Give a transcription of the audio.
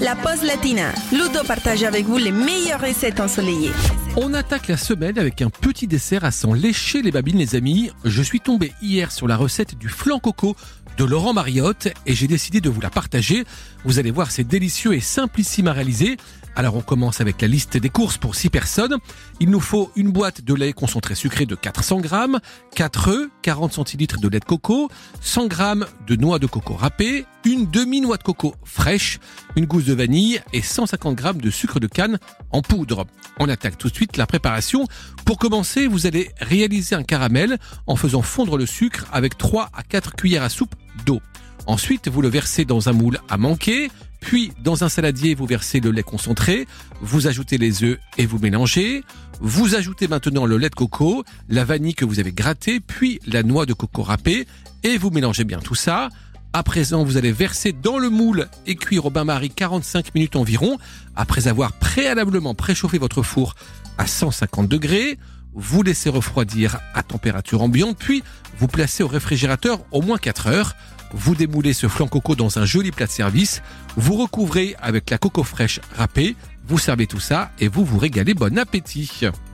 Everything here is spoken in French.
la pause latina. Ludo partage avec vous les meilleures recettes ensoleillées. On attaque la semaine avec un petit dessert à s'en lécher les babines les amis. Je suis tombé hier sur la recette du flan coco de Laurent Mariotte et j'ai décidé de vous la partager. Vous allez voir, c'est délicieux et simplissime à réaliser. Alors on commence avec la liste des courses pour 6 personnes. Il nous faut une boîte de lait concentré sucré de 400 grammes, 4 œufs, 40 centilitres de lait de coco, 100 grammes de noix de coco râpée, une demi-noix de coco fraîche, une gousse de vanille et 150 grammes de sucre de canne en poudre. On attaque tout de suite la préparation. Pour commencer, vous allez réaliser un caramel en faisant fondre le sucre avec 3 à 4 cuillères à soupe d'eau. Ensuite, vous le versez dans un moule à manquer, puis dans un saladier, vous versez le lait concentré, vous ajoutez les œufs et vous mélangez. Vous ajoutez maintenant le lait de coco, la vanille que vous avez grattée, puis la noix de coco râpée et vous mélangez bien tout ça. À présent, vous allez verser dans le moule et cuire au bain-marie 45 minutes environ, après avoir préalablement préchauffé votre four à 150 degrés. Vous laissez refroidir à température ambiante, puis vous placez au réfrigérateur au moins 4 heures. Vous démoulez ce flan coco dans un joli plat de service. Vous recouvrez avec la coco fraîche râpée. Vous servez tout ça et vous vous régalez. Bon appétit